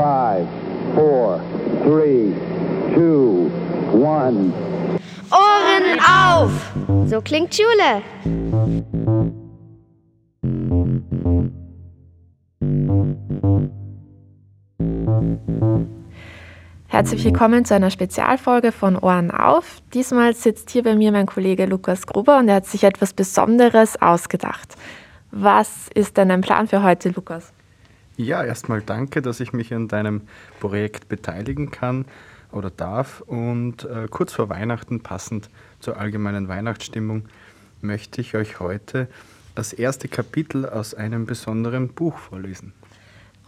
Five, four, three, two, one. Ohren auf! So klingt Schule. Herzlich willkommen zu einer Spezialfolge von Ohren auf. Diesmal sitzt hier bei mir mein Kollege Lukas Gruber und er hat sich etwas Besonderes ausgedacht. Was ist denn dein Plan für heute, Lukas? Ja, erstmal danke, dass ich mich an deinem Projekt beteiligen kann oder darf. Und äh, kurz vor Weihnachten, passend zur allgemeinen Weihnachtsstimmung, möchte ich euch heute das erste Kapitel aus einem besonderen Buch vorlesen.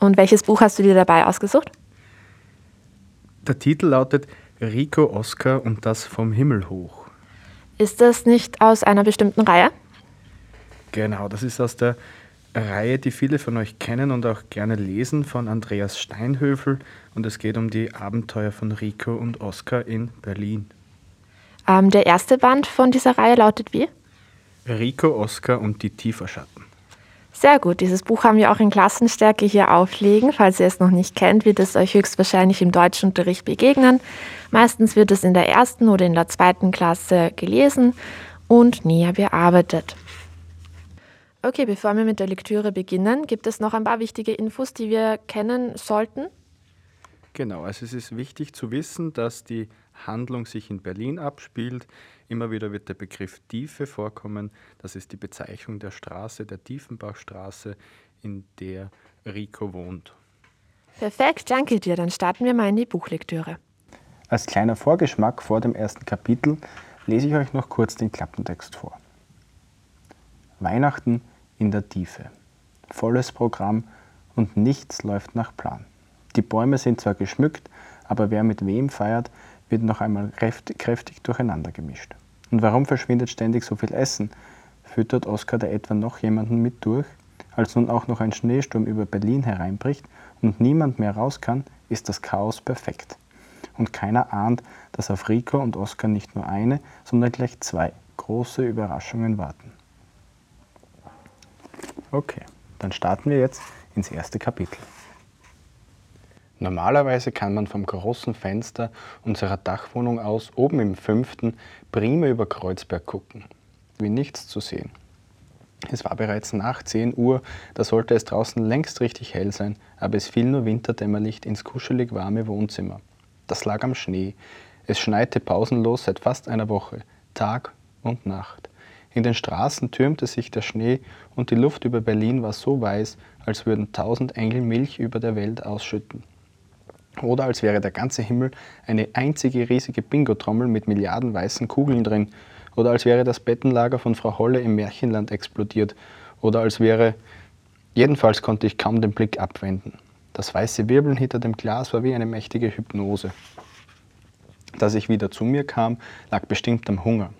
Und welches Buch hast du dir dabei ausgesucht? Der Titel lautet Rico Oscar und das vom Himmel hoch. Ist das nicht aus einer bestimmten Reihe? Genau, das ist aus der Reihe, die viele von euch kennen und auch gerne lesen, von Andreas Steinhöfel. Und es geht um die Abenteuer von Rico und Oscar in Berlin. Ähm, der erste Band von dieser Reihe lautet wie? Rico, Oscar und die Tieferschatten. Sehr gut. Dieses Buch haben wir auch in Klassenstärke hier aufliegen. Falls ihr es noch nicht kennt, wird es euch höchstwahrscheinlich im Deutschunterricht begegnen. Meistens wird es in der ersten oder in der zweiten Klasse gelesen und näher bearbeitet. Okay, bevor wir mit der Lektüre beginnen, gibt es noch ein paar wichtige Infos, die wir kennen sollten. Genau, also es ist wichtig zu wissen, dass die Handlung sich in Berlin abspielt. Immer wieder wird der Begriff Tiefe vorkommen. Das ist die Bezeichnung der Straße, der Tiefenbachstraße, in der Rico wohnt. Perfekt, danke dir. Dann starten wir mal in die Buchlektüre. Als kleiner Vorgeschmack vor dem ersten Kapitel lese ich euch noch kurz den Klappentext vor. Weihnachten in der Tiefe. Volles Programm und nichts läuft nach Plan. Die Bäume sind zwar geschmückt, aber wer mit wem feiert, wird noch einmal kräftig durcheinander gemischt. Und warum verschwindet ständig so viel Essen? Füttert Oskar da etwa noch jemanden mit durch? Als nun auch noch ein Schneesturm über Berlin hereinbricht und niemand mehr raus kann, ist das Chaos perfekt. Und keiner ahnt, dass auf Rico und Oskar nicht nur eine, sondern gleich zwei große Überraschungen warten. Okay, dann starten wir jetzt ins erste Kapitel. Normalerweise kann man vom großen Fenster unserer Dachwohnung aus oben im fünften prima über Kreuzberg gucken. Wie nichts zu sehen. Es war bereits nach 10 Uhr, da sollte es draußen längst richtig hell sein, aber es fiel nur Winterdämmerlicht ins kuschelig warme Wohnzimmer. Das lag am Schnee. Es schneite pausenlos seit fast einer Woche, Tag und Nacht. In den Straßen türmte sich der Schnee und die Luft über Berlin war so weiß, als würden tausend Engel Milch über der Welt ausschütten. Oder als wäre der ganze Himmel eine einzige riesige Bingo-Trommel mit Milliarden weißen Kugeln drin. Oder als wäre das Bettenlager von Frau Holle im Märchenland explodiert. Oder als wäre. Jedenfalls konnte ich kaum den Blick abwenden. Das weiße Wirbeln hinter dem Glas war wie eine mächtige Hypnose. Dass ich wieder zu mir kam, lag bestimmt am Hunger.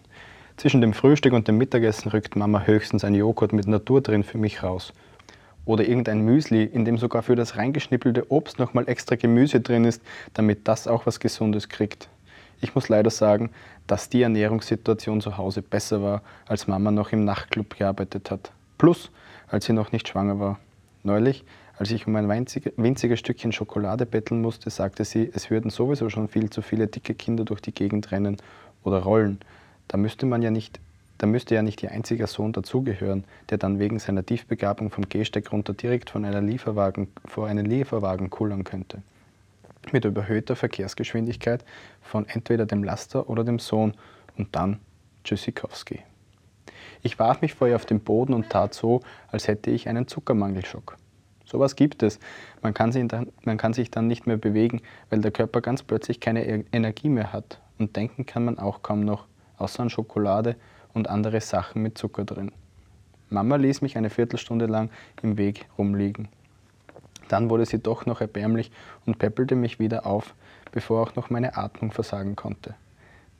Zwischen dem Frühstück und dem Mittagessen rückt Mama höchstens ein Joghurt mit Natur drin für mich raus. Oder irgendein Müsli, in dem sogar für das reingeschnippelte Obst nochmal extra Gemüse drin ist, damit das auch was Gesundes kriegt. Ich muss leider sagen, dass die Ernährungssituation zu Hause besser war, als Mama noch im Nachtclub gearbeitet hat. Plus, als sie noch nicht schwanger war. Neulich, als ich um ein winziges Stückchen Schokolade betteln musste, sagte sie, es würden sowieso schon viel zu viele dicke Kinder durch die Gegend rennen oder rollen da müsste man ja nicht, da müsste ja nicht ihr einziger Sohn dazugehören, der dann wegen seiner Tiefbegabung vom Gehsteig runter direkt von einer Lieferwagen, vor einen Lieferwagen kullern könnte. Mit überhöhter Verkehrsgeschwindigkeit von entweder dem Laster oder dem Sohn und dann Tschüssikowski. Ich warf mich vor ihr auf den Boden und tat so, als hätte ich einen Zuckermangelschock. Sowas gibt es. Man kann, dann, man kann, sich dann nicht mehr bewegen, weil der Körper ganz plötzlich keine e-, Energie mehr hat. Und denken kann man auch kaum noch außer an Schokolade und andere Sachen mit Zucker drin. Mama ließ mich eine Viertelstunde lang im Weg rumliegen. Dann wurde sie doch noch erbärmlich und peppelte mich wieder auf, bevor auch noch meine Atmung versagen konnte.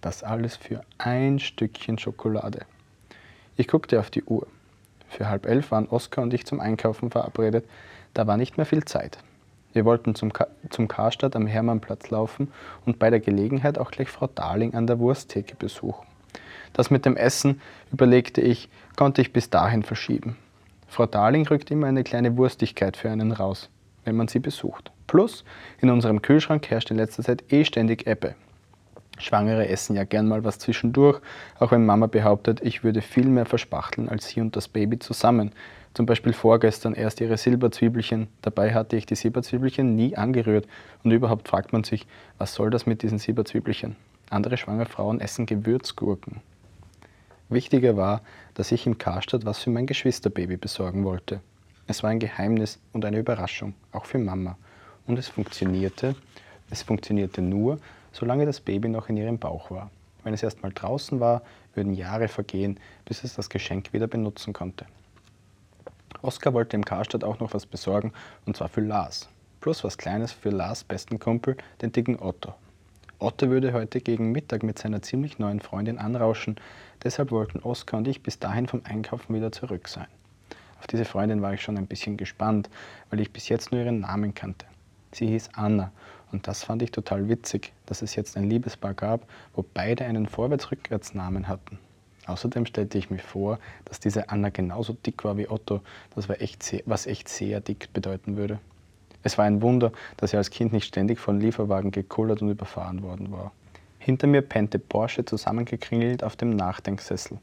Das alles für ein Stückchen Schokolade. Ich guckte auf die Uhr. Für halb elf waren Oskar und ich zum Einkaufen verabredet. Da war nicht mehr viel Zeit. Wir wollten zum, Ka zum Karstadt am Hermannplatz laufen und bei der Gelegenheit auch gleich Frau Darling an der Wursttheke besuchen. Das mit dem Essen, überlegte ich, konnte ich bis dahin verschieben. Frau Darling rückt immer eine kleine Wurstigkeit für einen raus, wenn man sie besucht. Plus, in unserem Kühlschrank herrscht in letzter Zeit eh ständig Ebbe. Schwangere essen ja gern mal was zwischendurch, auch wenn Mama behauptet, ich würde viel mehr verspachteln als sie und das Baby zusammen. Zum Beispiel vorgestern erst ihre Silberzwiebelchen. Dabei hatte ich die Silberzwiebelchen nie angerührt. Und überhaupt fragt man sich, was soll das mit diesen Silberzwiebelchen? Andere schwangere Frauen essen Gewürzgurken. Wichtiger war, dass ich im Karstadt was für mein Geschwisterbaby besorgen wollte. Es war ein Geheimnis und eine Überraschung, auch für Mama. Und es funktionierte. Es funktionierte nur, solange das Baby noch in ihrem Bauch war. Wenn es erst mal draußen war, würden Jahre vergehen, bis es das Geschenk wieder benutzen konnte. Oskar wollte im Karstadt auch noch was besorgen, und zwar für Lars. Plus was Kleines für Lars besten Kumpel, den dicken Otto. Otto würde heute gegen Mittag mit seiner ziemlich neuen Freundin anrauschen, deshalb wollten Oskar und ich bis dahin vom Einkaufen wieder zurück sein. Auf diese Freundin war ich schon ein bisschen gespannt, weil ich bis jetzt nur ihren Namen kannte. Sie hieß Anna und das fand ich total witzig, dass es jetzt ein Liebespaar gab, wo beide einen Vorwärts-Rückwärts-Namen hatten. Außerdem stellte ich mir vor, dass diese Anna genauso dick war wie Otto, das war echt sehr, was echt sehr dick bedeuten würde. Es war ein Wunder, dass er als Kind nicht ständig von Lieferwagen gekullert und überfahren worden war. Hinter mir pennte Porsche zusammengekringelt auf dem Nachdenksessel.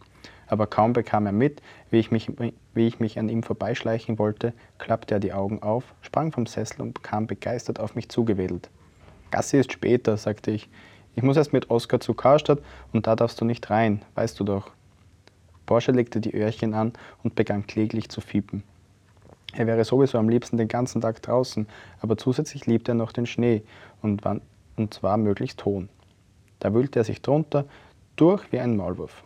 Aber kaum bekam er mit, wie ich, mich, wie ich mich an ihm vorbeischleichen wollte, klappte er die Augen auf, sprang vom Sessel und kam begeistert auf mich zugewedelt. Gassi ist später, sagte ich. Ich muss erst mit Oskar zu Karstadt und da darfst du nicht rein, weißt du doch. Porsche legte die Öhrchen an und begann kläglich zu fiepen. Er wäre sowieso am liebsten den ganzen Tag draußen, aber zusätzlich liebte er noch den Schnee und, wann, und zwar möglichst hohen. Da wühlte er sich drunter, durch wie ein Maulwurf.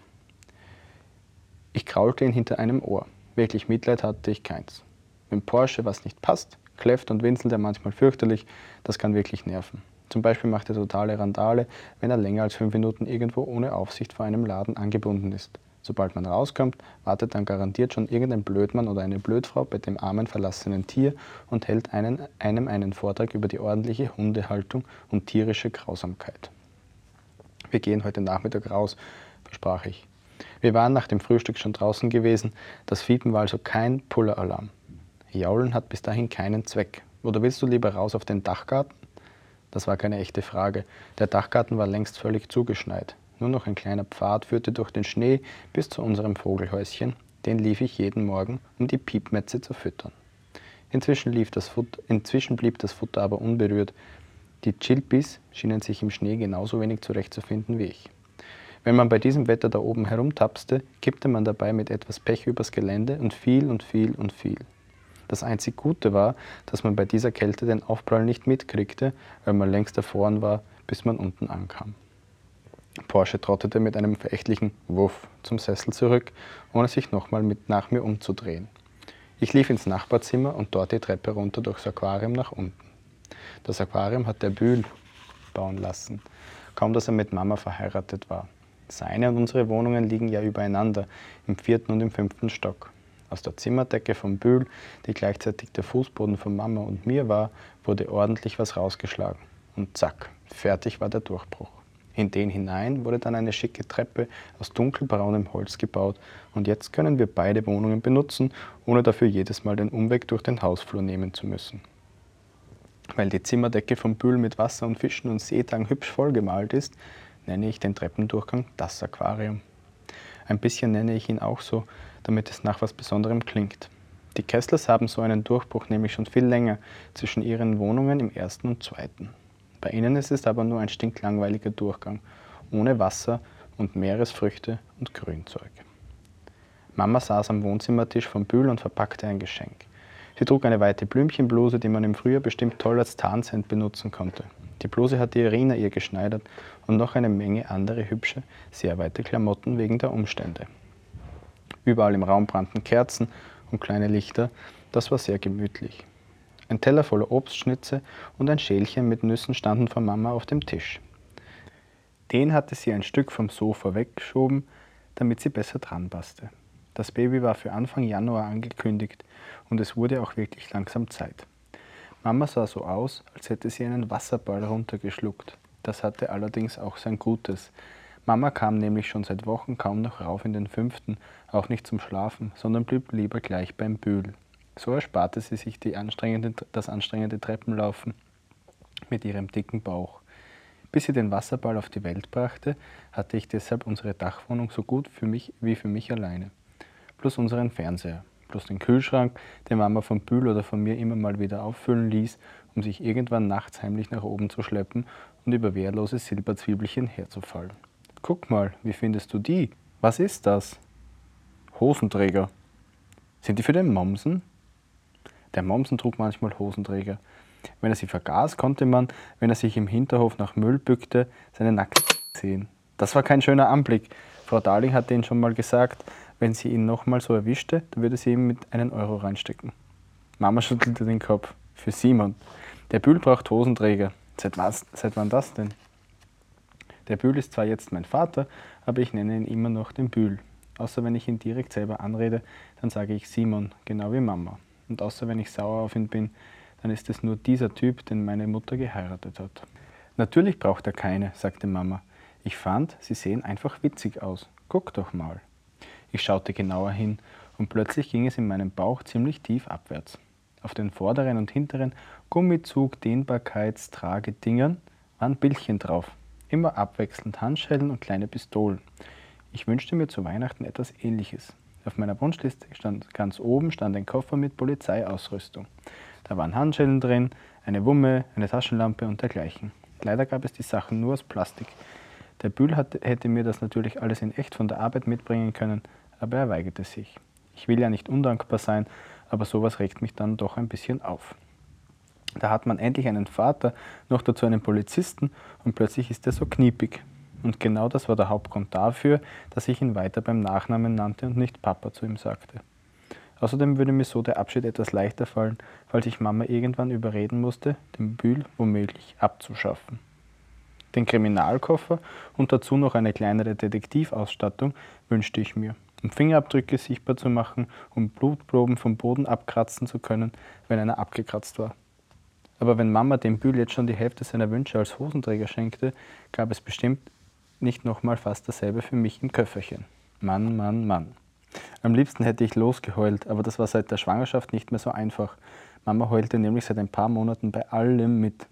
Ich kraulte ihn hinter einem Ohr. Wirklich Mitleid hatte ich keins. Wenn Porsche was nicht passt, kläfft und winselt er manchmal fürchterlich, das kann wirklich nerven. Zum Beispiel macht er totale Randale, wenn er länger als fünf Minuten irgendwo ohne Aufsicht vor einem Laden angebunden ist. Sobald man rauskommt, wartet dann garantiert schon irgendein Blödmann oder eine Blödfrau bei dem armen verlassenen Tier und hält einen, einem einen Vortrag über die ordentliche Hundehaltung und tierische Grausamkeit. Wir gehen heute Nachmittag raus, versprach ich. Wir waren nach dem Frühstück schon draußen gewesen, das Fiepen war also kein Puller-Alarm. Jaulen hat bis dahin keinen Zweck. Oder willst du lieber raus auf den Dachgarten? Das war keine echte Frage. Der Dachgarten war längst völlig zugeschneit. Nur noch ein kleiner Pfad führte durch den Schnee bis zu unserem Vogelhäuschen. Den lief ich jeden Morgen, um die Piepmetze zu füttern. Inzwischen, Futter, inzwischen blieb das Futter aber unberührt. Die Chilpis schienen sich im Schnee genauso wenig zurechtzufinden wie ich. Wenn man bei diesem Wetter da oben herumtapste, kippte man dabei mit etwas Pech übers Gelände und viel und viel und viel. Das einzig Gute war, dass man bei dieser Kälte den Aufprall nicht mitkriegte, weil man längst erfroren war, bis man unten ankam. Porsche trottete mit einem verächtlichen Wuff zum Sessel zurück, ohne sich nochmal nach mir umzudrehen. Ich lief ins Nachbarzimmer und dort die Treppe runter durchs Aquarium nach unten. Das Aquarium hat der Bühl bauen lassen, kaum dass er mit Mama verheiratet war. Seine und unsere Wohnungen liegen ja übereinander, im vierten und im fünften Stock. Aus der Zimmerdecke vom Bühl, die gleichzeitig der Fußboden von Mama und mir war, wurde ordentlich was rausgeschlagen. Und zack, fertig war der Durchbruch. In den hinein wurde dann eine schicke Treppe aus dunkelbraunem Holz gebaut und jetzt können wir beide Wohnungen benutzen, ohne dafür jedes Mal den Umweg durch den Hausflur nehmen zu müssen. Weil die Zimmerdecke vom Bühl mit Wasser und Fischen und Seetang hübsch vollgemalt ist, nenne ich den Treppendurchgang das Aquarium. Ein bisschen nenne ich ihn auch so, damit es nach was Besonderem klingt. Die Kesslers haben so einen Durchbruch nämlich schon viel länger zwischen ihren Wohnungen im ersten und zweiten. Bei ihnen ist es aber nur ein stinklangweiliger Durchgang, ohne Wasser und Meeresfrüchte und Grünzeug. Mama saß am Wohnzimmertisch vom Bühl und verpackte ein Geschenk. Sie trug eine weite Blümchenbluse, die man im Frühjahr bestimmt toll als Tarnsend benutzen konnte. Die Bluse hatte Irina ihr geschneidert und noch eine Menge andere hübsche, sehr weite Klamotten wegen der Umstände. Überall im Raum brannten Kerzen und kleine Lichter, das war sehr gemütlich. Ein Teller voller Obstschnitze und ein Schälchen mit Nüssen standen von Mama auf dem Tisch. Den hatte sie ein Stück vom Sofa weggeschoben, damit sie besser dran passte. Das Baby war für Anfang Januar angekündigt und es wurde auch wirklich langsam Zeit. Mama sah so aus, als hätte sie einen Wasserball runtergeschluckt. Das hatte allerdings auch sein Gutes. Mama kam nämlich schon seit Wochen kaum noch rauf in den fünften, auch nicht zum Schlafen, sondern blieb lieber gleich beim Bühl. So ersparte sie sich anstrengende, das anstrengende Treppenlaufen. mit ihrem dicken Bauch. Bis sie den Wasserball auf die Welt brachte, hatte ich deshalb unsere Dachwohnung so gut für mich wie für mich alleine. Plus unseren Fernseher, plus den Kühlschrank, den Mama von Bühl oder von mir immer mal wieder auffüllen ließ, um sich irgendwann nachts heimlich nach oben zu schleppen und über wehrlose Silberzwiebelchen herzufallen. Guck mal, wie findest du die? Was ist das? Hosenträger. Sind die für den Mommsen? Der Mommsen trug manchmal Hosenträger. Wenn er sie vergaß, konnte man, wenn er sich im Hinterhof nach Müll bückte, seine Nackt sehen. Das war kein schöner Anblick. Frau Darling hatte ihn schon mal gesagt, wenn sie ihn nochmal so erwischte, dann würde sie ihm mit einen Euro reinstecken. Mama schüttelte den Kopf. Für Simon. Der Bühl braucht Hosenträger. Seit, was, seit wann das denn? Der Bühl ist zwar jetzt mein Vater, aber ich nenne ihn immer noch den Bühl. Außer wenn ich ihn direkt selber anrede, dann sage ich Simon, genau wie Mama. Und außer wenn ich sauer auf ihn bin, dann ist es nur dieser Typ, den meine Mutter geheiratet hat. Natürlich braucht er keine, sagte Mama. Ich fand, sie sehen einfach witzig aus. Guck doch mal. Ich schaute genauer hin und plötzlich ging es in meinem Bauch ziemlich tief abwärts. Auf den vorderen und hinteren Gummizug Dehnbarkeitstragedingern waren Bildchen drauf. Immer abwechselnd Handschellen und kleine Pistolen. Ich wünschte mir zu Weihnachten etwas ähnliches. Auf meiner Wunschliste stand ganz oben stand ein Koffer mit Polizeiausrüstung. Da waren Handschellen drin, eine Wumme, eine Taschenlampe und dergleichen. Leider gab es die Sachen nur aus Plastik. Der Bühl hatte, hätte mir das natürlich alles in echt von der Arbeit mitbringen können, aber er weigerte sich. Ich will ja nicht undankbar sein, aber sowas regt mich dann doch ein bisschen auf. Da hat man endlich einen Vater, noch dazu einen Polizisten und plötzlich ist er so kniepig. Und genau das war der Hauptgrund dafür, dass ich ihn weiter beim Nachnamen nannte und nicht Papa zu ihm sagte. Außerdem würde mir so der Abschied etwas leichter fallen, falls ich Mama irgendwann überreden musste, den Bühl womöglich abzuschaffen. Den Kriminalkoffer und dazu noch eine kleinere Detektivausstattung wünschte ich mir, um Fingerabdrücke sichtbar zu machen, um Blutproben vom Boden abkratzen zu können, wenn einer abgekratzt war. Aber wenn Mama dem Bühl jetzt schon die Hälfte seiner Wünsche als Hosenträger schenkte, gab es bestimmt nicht nochmal fast dasselbe für mich im Köfferchen. Mann, Mann, Mann. Am liebsten hätte ich losgeheult, aber das war seit der Schwangerschaft nicht mehr so einfach. Mama heulte nämlich seit ein paar Monaten bei allem mit.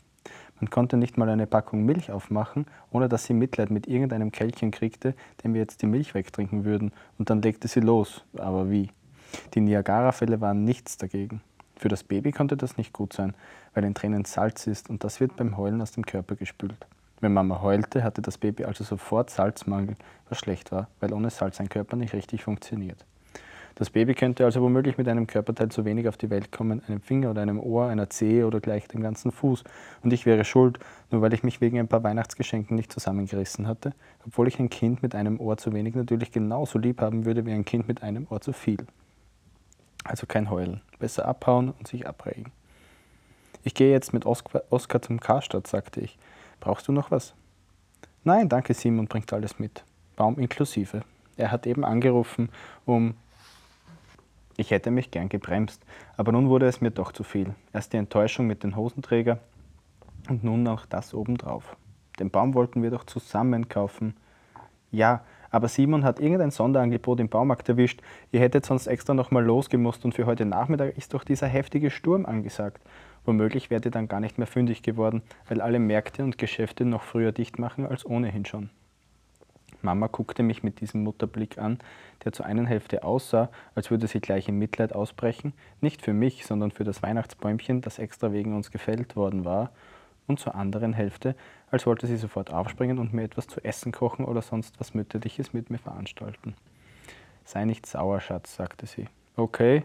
Man konnte nicht mal eine Packung Milch aufmachen, ohne dass sie Mitleid mit irgendeinem Kälchen kriegte, dem wir jetzt die Milch wegtrinken würden. Und dann legte sie los. Aber wie? Die Niagara-Fälle waren nichts dagegen. Für das Baby konnte das nicht gut sein, weil in Tränen Salz ist und das wird beim Heulen aus dem Körper gespült. Wenn Mama heulte, hatte das Baby also sofort Salzmangel, was schlecht war, weil ohne Salz sein Körper nicht richtig funktioniert. Das Baby könnte also womöglich mit einem Körperteil zu wenig auf die Welt kommen, einem Finger oder einem Ohr, einer Zehe oder gleich dem ganzen Fuß. Und ich wäre schuld, nur weil ich mich wegen ein paar Weihnachtsgeschenken nicht zusammengerissen hatte, obwohl ich ein Kind mit einem Ohr zu wenig natürlich genauso lieb haben würde wie ein Kind mit einem Ohr zu viel. Also kein Heulen, besser abhauen und sich abregen. Ich gehe jetzt mit Oskar, zum Karstadt, sagte ich. Brauchst du noch was? Nein, danke Simon bringt alles mit. Baum inklusive. Er hat eben angerufen, um. Ich hätte mich gern gebremst, aber nun wurde es mir doch zu viel. Erst die Enttäuschung mit den Hosenträger und nun noch das obendrauf. Den Baum wollten wir doch zusammen kaufen. Ja, aber Simon hat irgendein Sonderangebot im Baumarkt erwischt. Ihr hättet sonst extra nochmal losgemusst und für heute Nachmittag ist doch dieser heftige Sturm angesagt. Womöglich wärt ihr dann gar nicht mehr fündig geworden, weil alle Märkte und Geschäfte noch früher dicht machen als ohnehin schon. Mama guckte mich mit diesem Mutterblick an, der zur einen Hälfte aussah, als würde sie gleich in Mitleid ausbrechen, nicht für mich, sondern für das Weihnachtsbäumchen, das extra wegen uns gefällt worden war, und zur anderen Hälfte, als wollte sie sofort aufspringen und mir etwas zu essen kochen oder sonst was Mütterliches mit mir veranstalten. Sei nicht sauer, Schatz, sagte sie. Okay,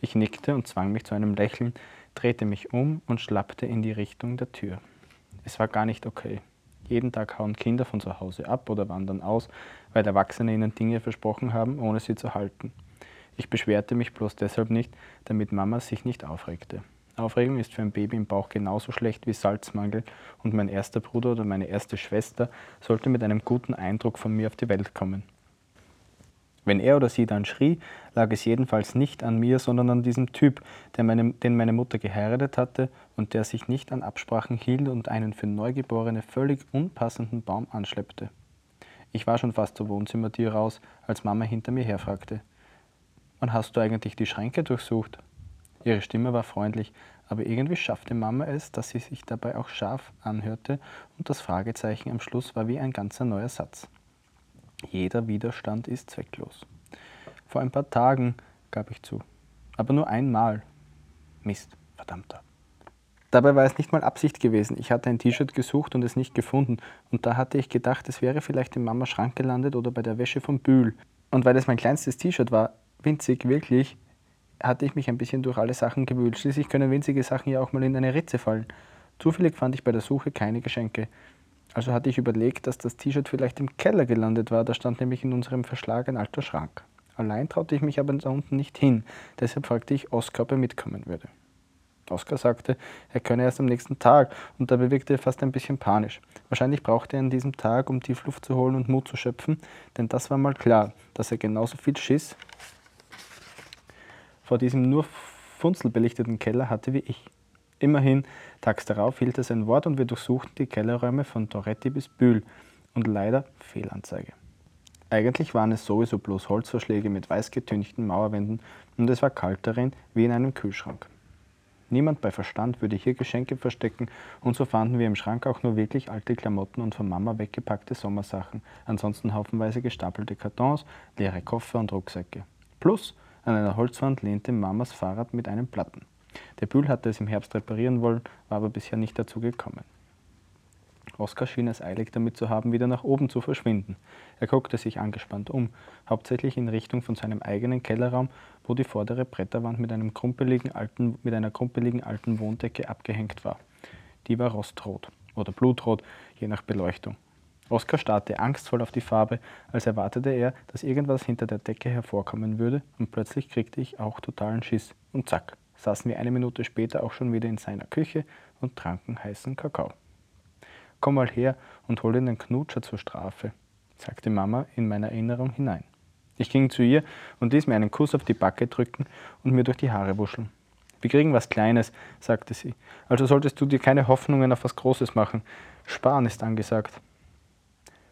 ich nickte und zwang mich zu einem Lächeln, drehte mich um und schlappte in die Richtung der Tür. Es war gar nicht okay. Jeden Tag hauen Kinder von zu Hause ab oder wandern aus, weil Erwachsene ihnen Dinge versprochen haben, ohne sie zu halten. Ich beschwerte mich bloß deshalb nicht, damit Mama sich nicht aufregte. Aufregung ist für ein Baby im Bauch genauso schlecht wie Salzmangel und mein erster Bruder oder meine erste Schwester sollte mit einem guten Eindruck von mir auf die Welt kommen. Wenn er oder sie dann schrie, lag es jedenfalls nicht an mir, sondern an diesem Typ, meine, den meine Mutter geheiratet hatte und der sich nicht an Absprachen hielt und einen für Neugeborene völlig unpassenden Baum anschleppte. Ich war schon fast zur Wohnzimmertür raus, als Mama hinter mir herfragte. Wann hast du eigentlich die Schränke durchsucht? Ihre Stimme war freundlich, Aber irgendwie schaffte Mama es, dass sie sich dabei auch scharf anhörte und das Fragezeichen am Schluss war wie ein ganzer neuer Satz. Jeder Widerstand ist zwecklos. Vor ein paar Tagen gab ich zu, aber nur einmal. Mist, verdammter. Dabei war es nicht mal Absicht gewesen. Ich hatte ein T-Shirt gesucht und es nicht gefunden. Und da hatte ich gedacht, es wäre vielleicht in Mamas Schrank gelandet oder bei der Wäsche vom Bühl. Und weil es mein kleinstes T-Shirt war, winzig, wirklich, hatte ich mich ein bisschen durch alle Sachen gewühlt. Schließlich können winzige Sachen ja auch mal in eine Ritze fallen. Zufällig fand ich bei der Suche keine Geschenke. Also hatte ich überlegt, dass das T-Shirt vielleicht im Keller gelandet war. Da stand nämlich in unserem Verschlag ein alter Schrank. Allein traute ich mich aber da unten nicht hin. Deshalb fragte ich Oskar, ob er mitkommen würde. Oskar sagte, er könne erst am nächsten Tag und dabei wirkte er fast ein bisschen panisch. Wahrscheinlich brauchte er an diesem Tag, um Tiefluft zu holen und Mut zu schöpfen, denn das war mal klar, dass er genauso viel Schiss vor diesem nur funzelbelichteten Keller hatte wie ich. Immerhin, tags darauf hielt er sein Wort und wir durchsuchten die Kellerräume von Toretti bis Bühl und leider Fehlanzeige. Eigentlich waren es sowieso bloß Holzverschläge mit weiß getünchten Mauerwänden und es war kalt darin wie in einem Kühlschrank. Niemand bei Verstand würde hier Geschenke verstecken und so fanden wir im Schrank auch nur wirklich alte Klamotten und von Mama weggepackte Sommersachen, ansonsten haufenweise gestapelte Kartons, leere Koffer und Rucksäcke. Plus an einer Holzwand lehnte Mamas Fahrrad mit einem Platten. Der Bühl hatte es im Herbst reparieren wollen, war aber bisher nicht dazu gekommen. Oskar schien es eilig damit zu haben, wieder nach oben zu verschwinden. Er guckte sich angespannt um, hauptsächlich in Richtung von seinem eigenen Kellerraum, wo die vordere Bretterwand mit, einem krumpeligen alten, mit einer krumpeligen alten Wohndecke abgehängt war. Die war rostrot oder blutrot, je nach Beleuchtung. Oskar starrte angstvoll auf die Farbe, als erwartete er, dass irgendwas hinter der Decke hervorkommen würde, und plötzlich kriegte ich auch totalen Schiss. Und zack, saßen wir eine Minute später auch schon wieder in seiner Küche und tranken heißen Kakao. Komm mal her und hol dir den Knutscher zur Strafe, sagte Mama in meine Erinnerung hinein. Ich ging zu ihr und ließ mir einen Kuss auf die Backe drücken und mir durch die Haare wuscheln. Wir kriegen was Kleines, sagte sie. Also solltest du dir keine Hoffnungen auf was Großes machen. Sparen ist angesagt.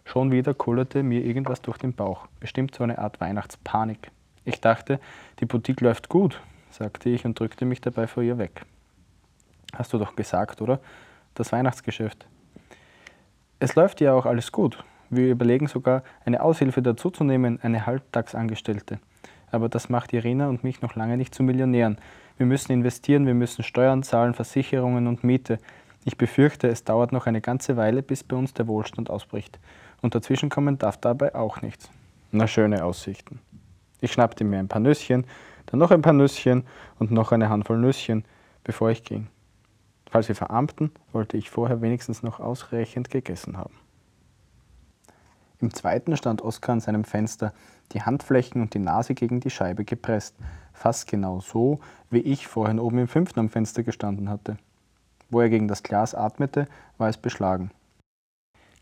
Schon wieder kullerte mir irgendwas durch den Bauch, bestimmt so eine Art Weihnachtspanik. Ich dachte, die Boutique läuft gut, sagte ich und drückte mich dabei vor ihr weg. Hast du doch gesagt, oder? Das Weihnachtsgeschäft. Es läuft ja auch alles gut. Wir überlegen sogar, eine Aushilfe dazuzunehmen, eine Halbtagsangestellte. Aber das macht Irina und mich noch lange nicht zu Millionären. Wir müssen investieren, wir müssen Steuern zahlen, Versicherungen und Miete. Ich befürchte, es dauert noch eine ganze Weile, bis bei uns der Wohlstand ausbricht. Und dazwischenkommen darf dabei auch nichts. Na, schöne Aussichten. Ich schnappte mir ein paar Nüsschen, dann noch ein paar Nüsschen und noch eine Handvoll Nüsschen, bevor ich ging. Falls wir verarmten, wollte ich vorher wenigstens noch ausreichend gegessen haben. Im zweiten stand Oskar an seinem Fenster, die Handflächen und die Nase gegen die Scheibe gepresst, fast genau so, wie ich vorhin oben im fünften am Fenster gestanden hatte. Wo er gegen das Glas atmete, war es beschlagen.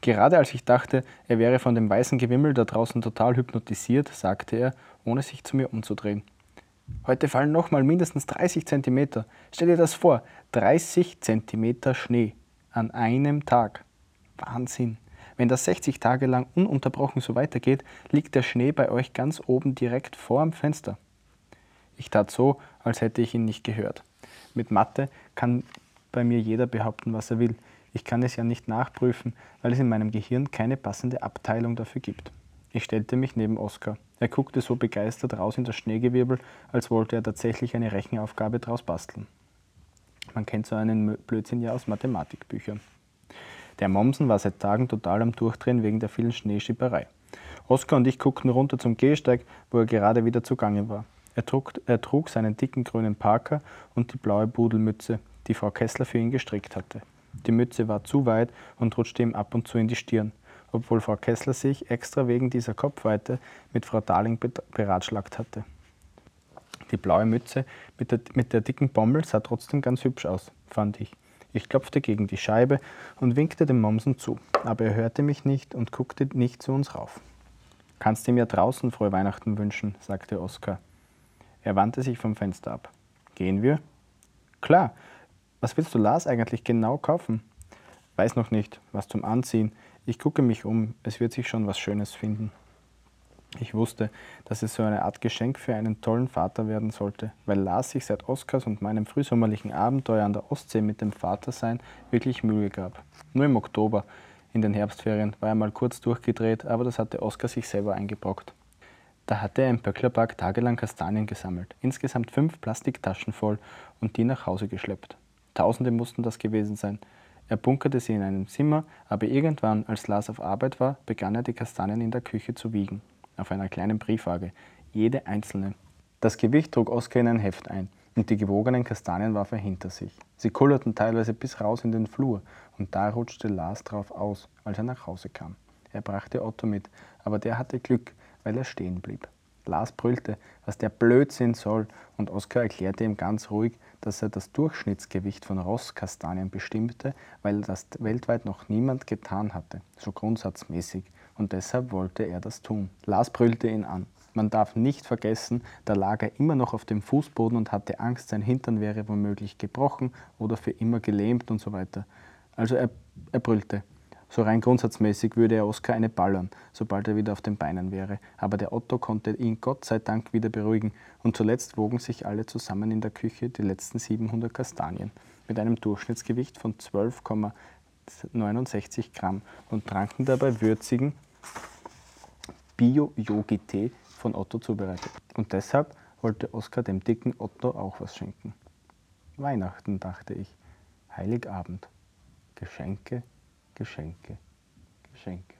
Gerade als ich dachte, er wäre von dem weißen Gewimmel da draußen total hypnotisiert, sagte er, ohne sich zu mir umzudrehen. Heute fallen nochmal mindestens 30 Zentimeter. Stell dir das vor, 30 Zentimeter Schnee an einem Tag. Wahnsinn. Wenn das 60 Tage lang ununterbrochen so weitergeht, liegt der Schnee bei euch ganz oben direkt vor dem Fenster. Ich tat so, als hätte ich ihn nicht gehört. Mit Mathe kann bei mir jeder behaupten, was er will. Ich kann es ja nicht nachprüfen, weil es in meinem Gehirn keine passende Abteilung dafür gibt. Ich stellte mich neben Oskar. Er guckte so begeistert raus in das Schneegewirbel, als wollte er tatsächlich eine Rechenaufgabe daraus basteln. Man kennt so einen Blödsinn ja aus Mathematikbüchern. Der Mommsen war seit Tagen total am Durchdrehen wegen der vielen Schneeschipperei. Oskar und ich guckten runter zum Gehsteig, wo er gerade wieder zugange war. Er trug, er trug seinen dicken grünen Parker und die blaue Budelmütze, die Frau Kessler für ihn gestrickt hatte. Die Mütze war zu weit und rutschte ihm ab und zu in die Stirn, obwohl Frau Kessler sich extra wegen dieser Kopfweite mit Frau Darling beratschlagt hatte. Die blaue Mütze mit der, mit der dicken Bommel sah trotzdem ganz hübsch aus, fand ich. Ich klopfte gegen die Scheibe und winkte dem Mommsen zu, aber er hörte mich nicht und guckte nicht zu uns rauf. Kannst du mir draußen frohe Weihnachten wünschen, sagte Oskar. Er wandte sich vom Fenster ab. Gehen wir? Klar, was willst du Lars eigentlich genau kaufen? Weiß noch nicht, was zum Anziehen. Ich gucke mich um, es wird sich schon was Schönes finden. Ich wusste, dass es so eine Art Geschenk für einen tollen Vater werden sollte, weil Lars sich seit Oskars und meinem frühsommerlichen Abenteuer an der Ostsee mit dem Vatersein wirklich Mühe gab. Nur im Oktober, in den Herbstferien, war er mal kurz durchgedreht, aber das hatte Oskar sich selber eingebrockt. Da hatte er im Böcklerpark tagelang Kastanien gesammelt, insgesamt fünf Plastiktaschen voll und die nach Hause geschleppt. Tausende mussten das gewesen sein. Er bunkerte sie in einem Zimmer, aber irgendwann, als Lars auf Arbeit war, begann er die Kastanien in der Küche zu wiegen auf einer kleinen Briefwaage, jede einzelne. Das Gewicht trug Oskar in ein Heft ein und die gewogenen Kastanien warf er hinter sich. Sie kullerten teilweise bis raus in den Flur und da rutschte Lars drauf aus, als er nach Hause kam. Er brachte Otto mit, aber der hatte Glück, weil er stehen blieb. Lars brüllte, was der Blödsinn soll, und Oskar erklärte ihm ganz ruhig, dass er das Durchschnittsgewicht von Rosskastanien bestimmte, weil das weltweit noch niemand getan hatte, so grundsatzmäßig, und deshalb wollte er das tun. Lars brüllte ihn an. Man darf nicht vergessen, da lag er immer noch auf dem Fußboden und hatte Angst, sein Hintern wäre womöglich gebrochen oder für immer gelähmt und so weiter. Also er, er brüllte. So rein grundsatzmäßig würde er Oskar eine ballern, sobald er wieder auf den Beinen wäre. Aber der Otto konnte ihn Gott sei Dank wieder beruhigen und zuletzt wogen sich alle zusammen in der Küche die letzten 700 Kastanien mit einem Durchschnittsgewicht von 12,69 Gramm und tranken dabei würzigen Bio-Yogi-Tee von Otto zubereitet. Und deshalb wollte Oskar dem dicken Otto auch was schenken. Weihnachten, dachte ich. Heiligabend. Geschenke, Geschenke, Geschenke.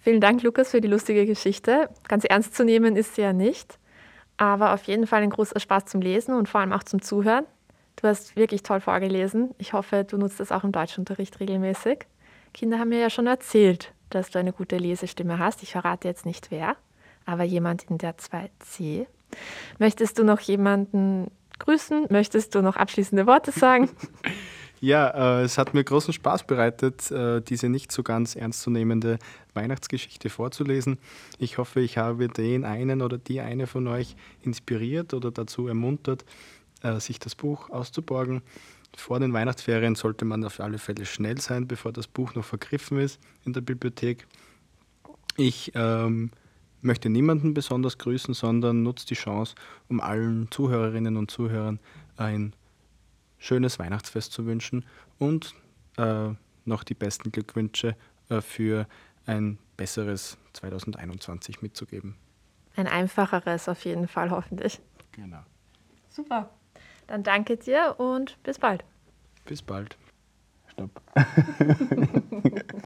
Vielen Dank, Lukas, für die lustige Geschichte. Ganz ernst zu nehmen ist sie ja nicht, aber auf jeden Fall ein großer Spaß zum Lesen und vor allem auch zum Zuhören. Du hast wirklich toll vorgelesen. Ich hoffe, du nutzt das auch im Deutschunterricht regelmäßig. Kinder haben mir ja schon erzählt, dass du eine gute Lesestimme hast. Ich verrate jetzt nicht wer, aber jemand in der 2C. Möchtest du noch jemanden grüßen? Möchtest du noch abschließende Worte sagen? Ja, äh, es hat mir großen Spaß bereitet, äh, diese nicht so ganz ernstzunehmende Weihnachtsgeschichte vorzulesen. Ich hoffe, ich habe den einen oder die eine von euch inspiriert oder dazu ermuntert, äh, sich das Buch auszuborgen. Vor den Weihnachtsferien sollte man auf alle Fälle schnell sein, bevor das Buch noch vergriffen ist in der Bibliothek. Ich ähm, möchte niemanden besonders grüßen, sondern nutze die Chance, um allen Zuhörerinnen und Zuhörern ein schönes Weihnachtsfest zu wünschen und äh, noch die besten Glückwünsche äh, für ein besseres 2021 mitzugeben. Ein einfacheres auf jeden Fall, hoffentlich. Genau. Super. Dann danke dir und bis bald. Bis bald. Stopp.